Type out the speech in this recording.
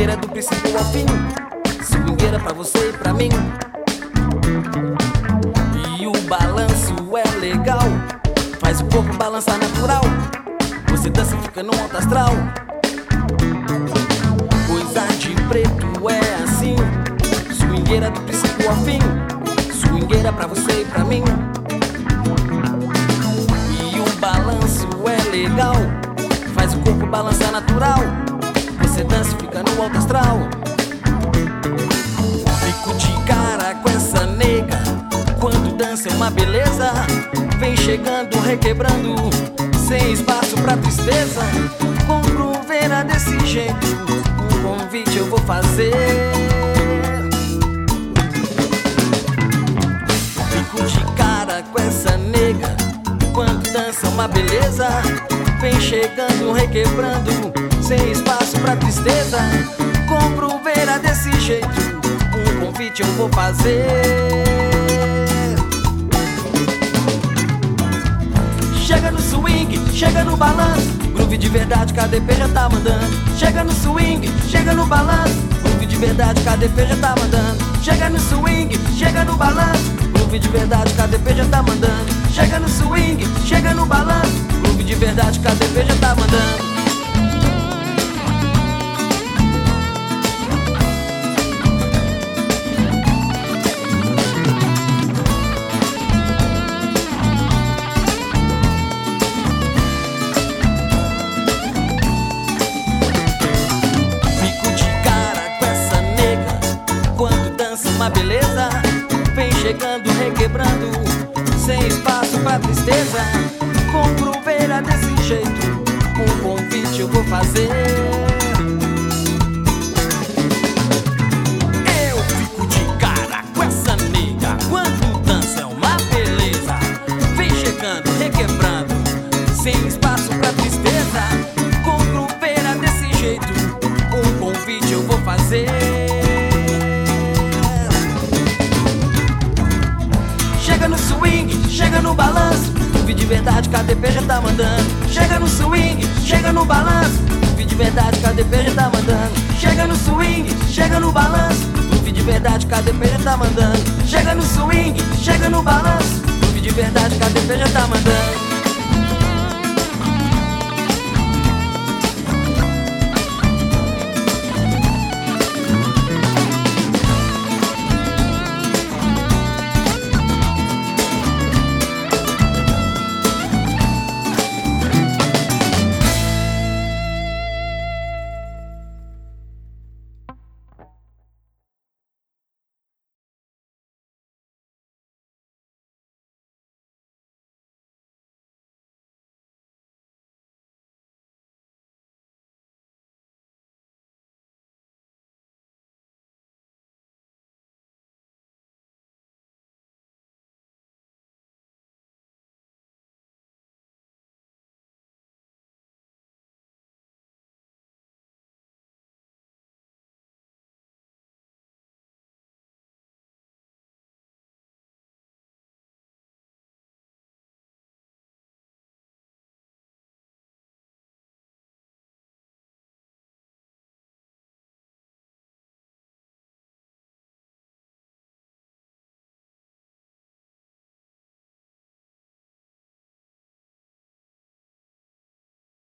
Swingueira do princípio ao fim. Swingueira pra você e pra mim. E o balanço é legal. Faz o corpo balançar natural. Você dança e fica no alto astral. Coisa de preto é assim. Swingueira do princípio ao fim. Swingueira pra você e pra mim. E o balanço é legal. Faz o corpo balançar natural. Você dança e fica no alto astral. Fico de cara com essa nega. Quando dança é uma beleza. Vem chegando, requebrando. Sem espaço pra tristeza. Compro vera desse jeito. Um convite eu vou fazer. Fico de cara com essa nega. Quando dança é uma beleza. Vem chegando, requebrando. Sem espaço pra tristeza. Compro vera desse jeito. Um convite eu vou fazer. Chega no swing, chega no balanço. Groove de verdade, KDP já tá mandando. Chega no swing, chega no balanço. Groove de verdade, KDP já tá mandando. Chega no swing, chega no balanço. Groove de verdade, KDP já tá mandando. Chega no swing, chega no balanço. Groove de verdade, KDP já tá mandando. Uma beleza. Vem chegando, requebrando Sem espaço pra tristeza. Compro feira desse jeito Um convite eu vou fazer chega no balanço Groove de verdade, KDP já tá mandando? Chega no swing, chega no balanço Groove de verdade, KDP já tá mandando? Chega no swing, chega no balanço Groove de verdade, KDP já tá mandando? Chega no swing, chega no balanço Groove de verdade, KDP já tá